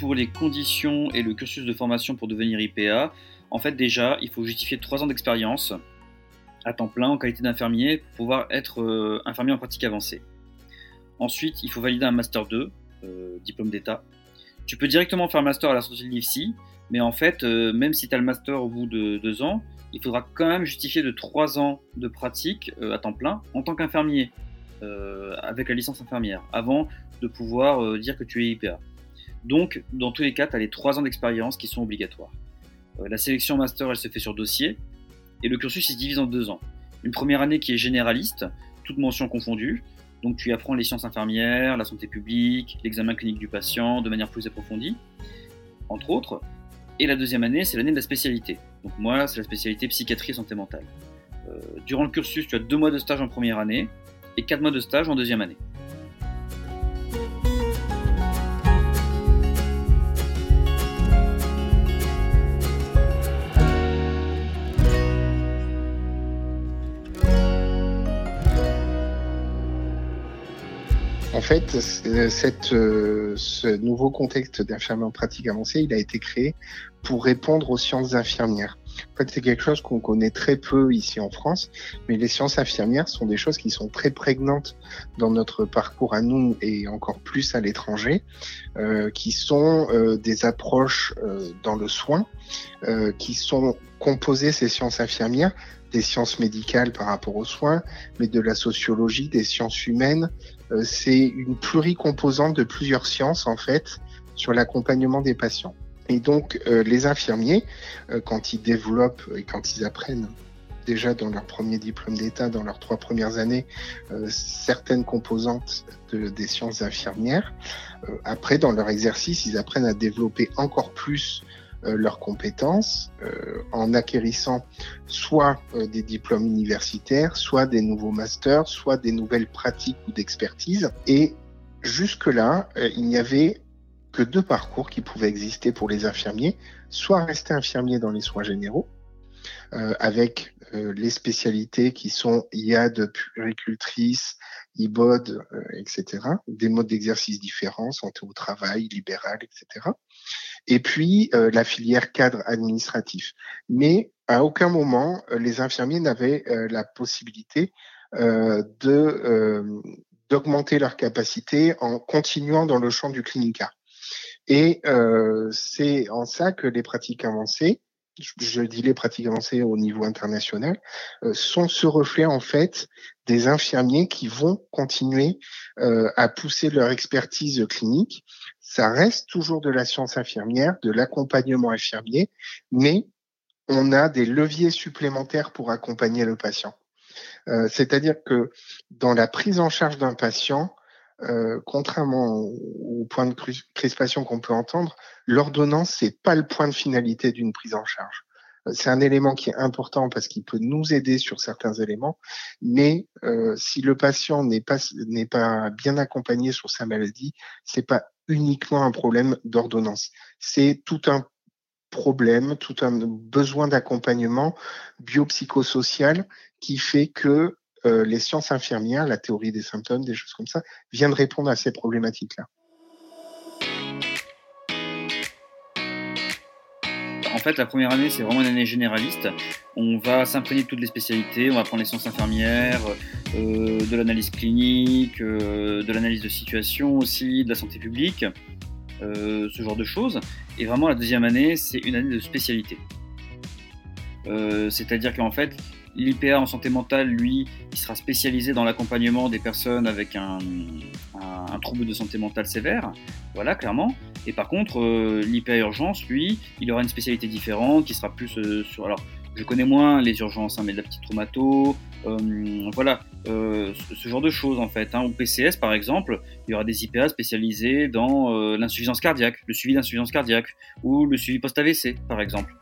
pour les conditions et le cursus de formation pour devenir IPA, en fait déjà, il faut justifier 3 ans d'expérience à temps plein en qualité d'infirmier pour pouvoir être euh, infirmier en pratique avancée. Ensuite, il faut valider un Master 2, euh, diplôme d'État. Tu peux directement faire Master à la sortie de l'IFSI, mais en fait, euh, même si tu as le Master au bout de 2 ans, il faudra quand même justifier de 3 ans de pratique à temps plein en tant qu'infirmier, avec la licence infirmière, avant de pouvoir dire que tu es IPA. Donc, dans tous les cas, tu as les 3 ans d'expérience qui sont obligatoires. la sélection master, elle se fait sur dossier, et le cursus il se divise en deux ans. Une première année qui est généraliste, toutes mentions confondues, donc tu apprends les sciences infirmières, la santé publique, l'examen clinique du patient de manière plus approfondie, entre autres. Et la deuxième année, c'est l'année de la spécialité. Donc moi, c'est la spécialité psychiatrie santé mentale. Euh, durant le cursus, tu as deux mois de stage en première année et quatre mois de stage en deuxième année. En fait, cette, euh, ce nouveau contexte d'infirmière en pratique avancée, il a été créé pour répondre aux sciences infirmières. C'est quelque chose qu'on connaît très peu ici en France, mais les sciences infirmières sont des choses qui sont très prégnantes dans notre parcours à nous et encore plus à l'étranger, euh, qui sont euh, des approches euh, dans le soin, qui sont composées, ces sciences infirmières, des sciences médicales par rapport aux soins, mais de la sociologie, des sciences humaines. C'est une pluricomposante de plusieurs sciences, en fait, sur l'accompagnement des patients. Et donc, euh, les infirmiers, euh, quand ils développent et quand ils apprennent déjà dans leur premier diplôme d'État, dans leurs trois premières années, certaines composantes de, des sciences infirmières, après, dans leur exercice, ils apprennent à développer encore plus euh, leurs compétences euh, en acquérissant soit euh, des diplômes universitaires, soit des nouveaux masters, soit des nouvelles pratiques ou d'expertise. Et jusque-là, il n'y avait que deux parcours qui pouvaient exister pour les infirmiers, soit rester infirmier dans les soins généraux, euh, avec euh, les spécialités qui sont IAD, puricultrice, IBOD, euh, etc. Des modes d'exercice différents, santé au travail, libéral, etc. Et puis la filière cadre administratif. Mais à aucun moment les infirmiers n'avaient la possibilité d'augmenter leur capacité en continuant dans le champ du clinica. Et c'est en ça que les pratiques avancées je dis les pratiques avancées au niveau international, euh, sont ce reflet en fait des infirmiers qui vont continuer euh, à pousser leur expertise clinique. Ça reste toujours de la science infirmière, de l'accompagnement infirmier, mais on a des leviers supplémentaires pour accompagner le patient. Euh, c'est-à-dire que dans la prise en charge d'un patient, euh, contrairement au, point de crispation qu'on peut entendre, l'ordonnance c'est pas le point de finalité d'une prise en charge. Euh, c'est un élément qui est important parce qu'il peut nous aider sur certains éléments, mais euh, si le patient n'est pas n'est pas bien accompagné sur sa maladie, c'est pas uniquement un problème d'ordonnance. C'est tout un problème, tout un besoin d'accompagnement biopsychosocial qui fait que euh, les sciences infirmières, la théorie des symptômes, des choses comme ça, viennent répondre à ces problématiques-là. En fait, la première année, c'est vraiment une année généraliste. On va s'imprégner de toutes les spécialités, on va apprendre les sciences infirmières, euh, de l'analyse clinique, euh, de l'analyse de situation aussi, de la santé publique, ce genre de choses. Et vraiment, la deuxième année, c'est une année de spécialité. C'est-à-dire qu'en fait, L'IPA en santé mentale, lui, il sera spécialisé dans l'accompagnement des personnes avec un, trouble de santé mentale sévère, voilà, clairement. Et par contre, euh, l'IPA urgence, lui, il aura une spécialité différente qui sera plus euh, sur. Alors, je connais moins les urgences, hein, mais de la petite traumato, euh, voilà, ce, genre de choses en fait. Hein. Au PCS, par exemple, il y aura des IPA spécialisés dans l'insuffisance cardiaque, le suivi d'insuffisance cardiaque, ou le suivi post-AVC, par exemple.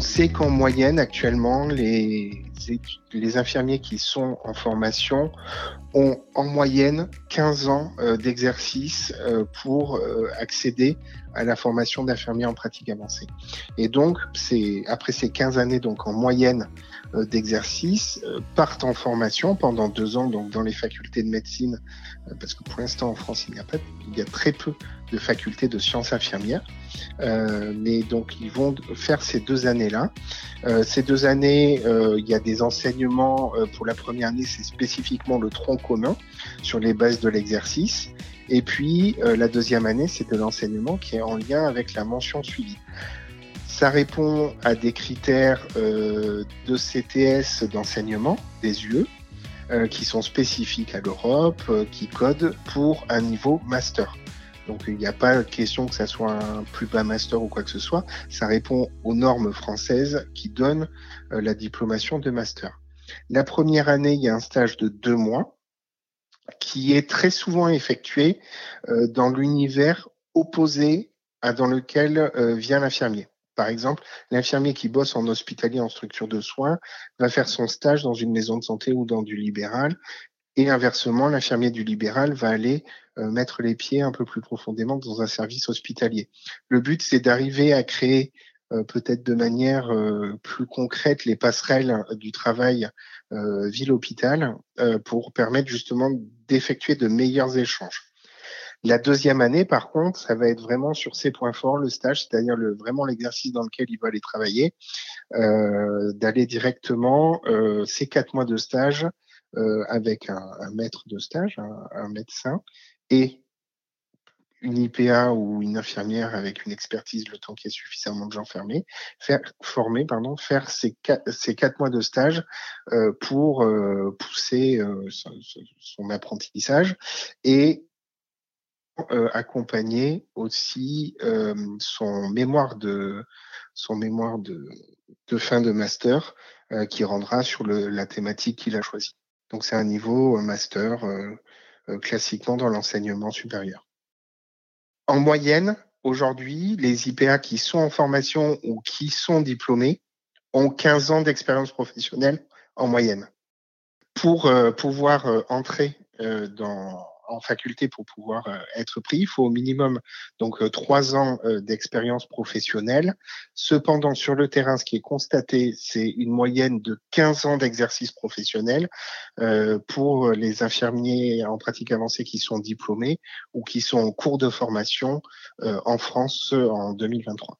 On sait qu'en moyenne, actuellement, les infirmiers qui sont en formation ont en moyenne 15 ans euh, d'exercice euh, pour euh, accéder à la formation d'infirmier en pratique avancée. Et donc, c'est après ces 15 années, donc en moyenne d'exercice, partent en formation pendant deux ans, donc dans les facultés de médecine, parce que pour l'instant en France, il n'y a pas, il y a très peu de facultés de sciences infirmières. Euh, mais donc ils vont faire ces deux années-là. Euh, ces deux années, euh, il y a des enseignements. pour la première année, c'est spécifiquement le tronc commun sur les bases de l'exercice. Et puis la deuxième année, c'est de l'enseignement qui est en lien avec la mention suivie. Ça répond à des critères de CTS d'enseignement, des UE, qui sont spécifiques à l'Europe, qui codent pour un niveau master. Donc il n'y a pas question que ça soit un plus bas master ou quoi que ce soit. Ça répond aux normes françaises qui donnent euh, la diplomation de master. La première année, il y a un stage de deux mois qui est très souvent effectué euh, dans l'univers opposé à dans lequel euh, vient l'infirmier. Par exemple, l'infirmier qui bosse en hospitalier en structure de soins va faire son stage dans une maison de santé ou dans du libéral et inversement, l'infirmier du libéral va aller euh, mettre les pieds un peu plus profondément dans un service hospitalier. Le but, c'est d'arriver à créer euh, peut-être de manière euh, plus concrète les passerelles du travail ville-hôpital pour permettre justement d'effectuer de meilleurs échanges. La deuxième année, par contre, ça va être vraiment sur ses points forts, le stage, c'est-à-dire le, vraiment l'exercice dans lequel il va aller travailler, d'aller directement ces quatre mois de stage euh, avec un, un, maître de stage, un, un, médecin, et une IPA ou une infirmière avec une expertise le temps qu'il y ait suffisamment de gens fermés, faire, formés, pardon, faire ces quatre, quatre mois de stage euh, pour euh, pousser euh, son, son, apprentissage et euh, accompagner aussi euh, son mémoire de son mémoire de, fin de master qui rendra sur la thématique qu'il a choisie. Donc c'est un niveau euh, master euh, euh, classiquement dans l'enseignement supérieur. En moyenne, aujourd'hui, les IPA qui sont en formation ou qui sont diplômés ont 15 ans d'expérience professionnelle en moyenne. Pour pouvoir entrer dans, en faculté pour pouvoir euh, être pris. Il faut au minimum donc euh, trois ans euh, d'expérience professionnelle. Cependant, sur le terrain, ce qui est constaté, c'est une moyenne de 15 ans d'exercice professionnel pour les infirmiers en pratique avancée qui sont diplômés ou qui sont en cours de formation en France en 2023.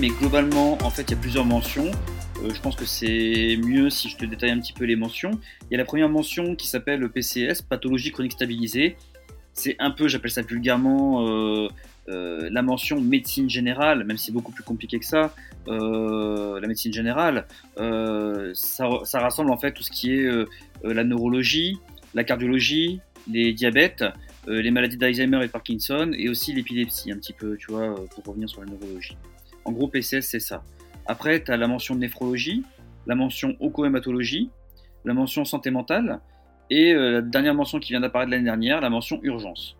Mais globalement, en fait, il y a plusieurs mentions. Euh, je pense que c'est mieux si je te détaille un petit peu les mentions. Il y a la première mention qui s'appelle PCS, pathologie chronique stabilisée. C'est un peu, j'appelle ça vulgairement, euh, euh, la mention médecine générale, même si c'est beaucoup plus compliqué que ça. la médecine générale, ça, ça, rassemble en fait tout ce qui est la neurologie, la cardiologie, les diabètes, les maladies d'Alzheimer et de Parkinson, et aussi l'épilepsie, un petit peu, tu vois, pour revenir sur la neurologie. En gros, PCS, c'est ça. Après, tu as la mention néphrologie, la mention oncohématologie, la mention santé mentale, et euh, la dernière mention qui vient d'apparaître l'année dernière, la mention urgence.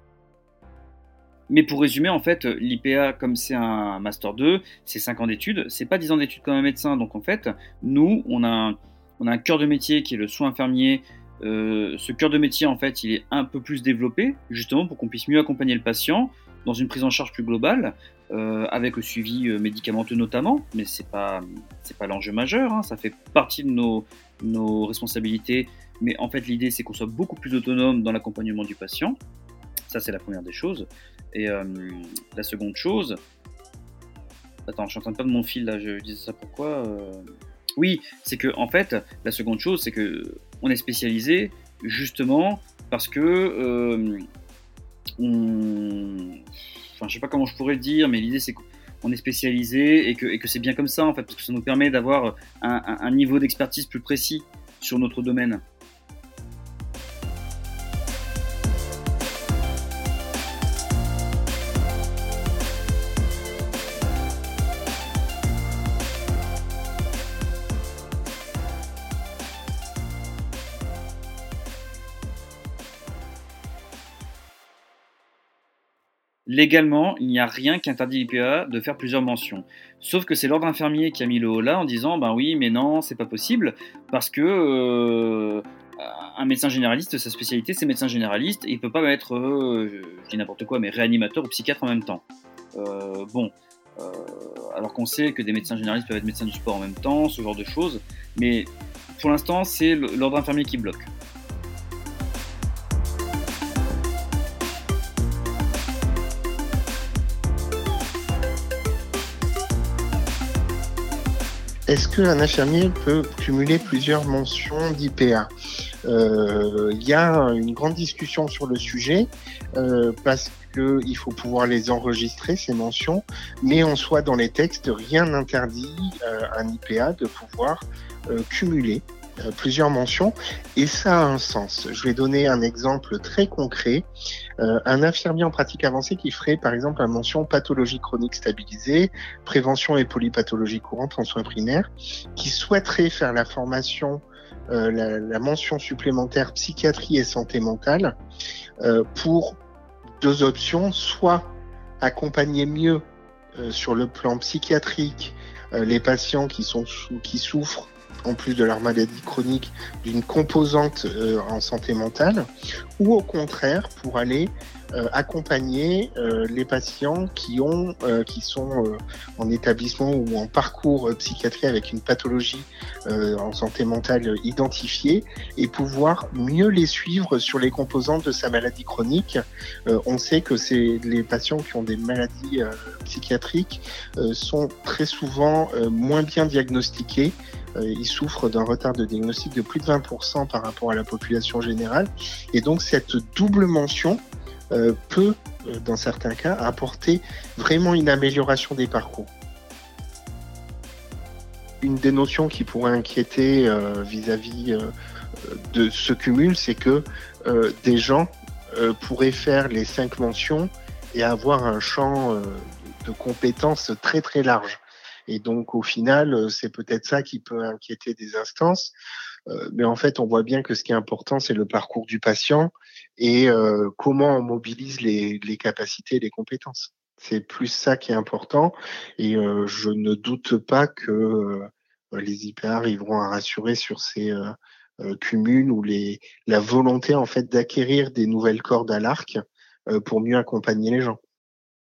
Mais pour résumer, en fait, l'IPA, comme c'est un Master 2, c'est 5 ans d'études, c'est pas 10 ans d'études comme un médecin. Donc en fait, nous, on a un, on a un cœur de métier qui est le soin infirmier, euh, ce cœur de métier, en fait, il est un peu plus développé, justement pour qu'on puisse mieux accompagner le patient dans une prise en charge plus globale, euh, avec le suivi euh, médicamenteux notamment, mais c'est pas c'est pas l'enjeu majeur, hein, ça fait partie de nos, nos responsabilités, mais en fait l'idée c'est qu'on soit beaucoup plus autonome dans l'accompagnement du patient, ça c'est la première des choses, et euh, la seconde chose, attends je suis en train de perdre mon fil là, je disais ça pourquoi oui, c'est que en fait, la seconde chose, c'est que on est spécialisé justement parce que on... enfin, je sais pas comment je pourrais le dire, mais l'idée c'est qu'on est spécialisé et que, c'est bien comme ça en fait, parce que ça nous permet d'avoir un niveau d'expertise plus précis sur notre domaine. Légalement, il n'y a rien qui interdit l'IPA de faire plusieurs mentions. Sauf que c'est l'ordre infirmier qui a mis le haut là en disant ben oui, mais non, c'est pas possible parce que euh, un médecin généraliste, sa spécialité c'est médecin généraliste et il peut pas être, euh, je dis n'importe quoi, mais réanimateur ou psychiatre en même temps. Euh, bon, alors qu'on sait que des médecins généralistes peuvent être médecins du sport en même temps, ce genre de choses, mais pour l'instant c'est l'ordre infirmier qui bloque. Est-ce qu'un infirmier peut cumuler plusieurs mentions d'IPA euh, Il y a une grande discussion sur le sujet euh, parce qu'il faut pouvoir les enregistrer, ces mentions, mais en soi, dans les textes, rien n'interdit euh, un IPA de pouvoir cumuler euh, plusieurs mentions et ça a un sens. Je vais donner un exemple très concret. Euh, un infirmier en pratique avancée qui ferait par exemple la mention pathologie chronique stabilisée, prévention et polypathologie courante en soins primaires, qui souhaiterait faire la formation, euh, la, la, mention supplémentaire psychiatrie et santé mentale pour deux options, soit accompagner mieux sur le plan psychiatrique les patients qui, sont, qui souffrent en plus de leur maladie chronique, d'une composante euh, en santé mentale, ou au contraire pour aller euh, accompagner euh, les patients qui ont, qui sont en établissement ou en parcours psychiatrique avec une pathologie en santé mentale identifiée et pouvoir mieux les suivre sur les composantes de sa maladie chronique. on sait que c'est les patients qui ont des maladies psychiatriques sont très souvent moins bien diagnostiqués euh, ils souffrent d'un retard de diagnostic de plus de 20% par rapport à la population générale. Et donc cette double mention euh, peut, euh, dans certains cas, apporter vraiment une amélioration des parcours. Une des notions qui pourrait inquiéter vis-à-vis de ce cumul, c'est que des gens pourraient faire les cinq mentions et avoir un champ de compétences très très large. Et donc, au final, euh, c'est peut-être ça qui peut inquiéter des instances. Euh, mais en fait, on voit bien que ce qui est important, c'est le parcours du patient et euh, comment on mobilise les, capacités et les compétences. C'est plus ça qui est important. Et je ne doute pas que les IPA arriveront à rassurer sur ces cumuls ou les, la volonté en fait d'acquérir des nouvelles cordes à l'arc pour mieux accompagner les gens.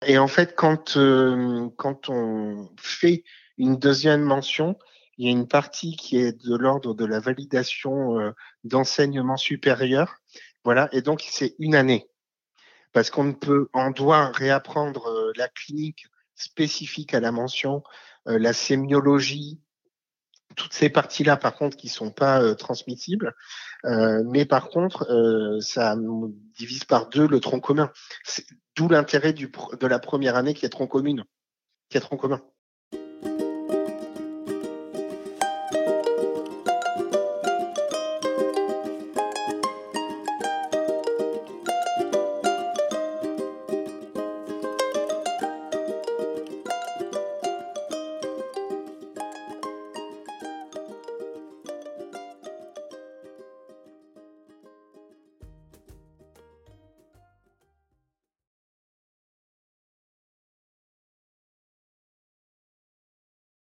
Et en fait, quand, euh, quand on fait une deuxième mention, il y a une partie qui est de l'ordre de la validation euh, d'enseignement supérieur. Voilà. Et donc, c'est une année. Parce qu'on ne peut, on doit réapprendre euh, la clinique spécifique à la mention, la sémiologie, toutes ces parties-là, par contre, qui sont pas transmissibles. mais par contre, ça divise par deux le tronc commun. D'où l'intérêt de la première année qui est tronc commune, qui est tronc commun.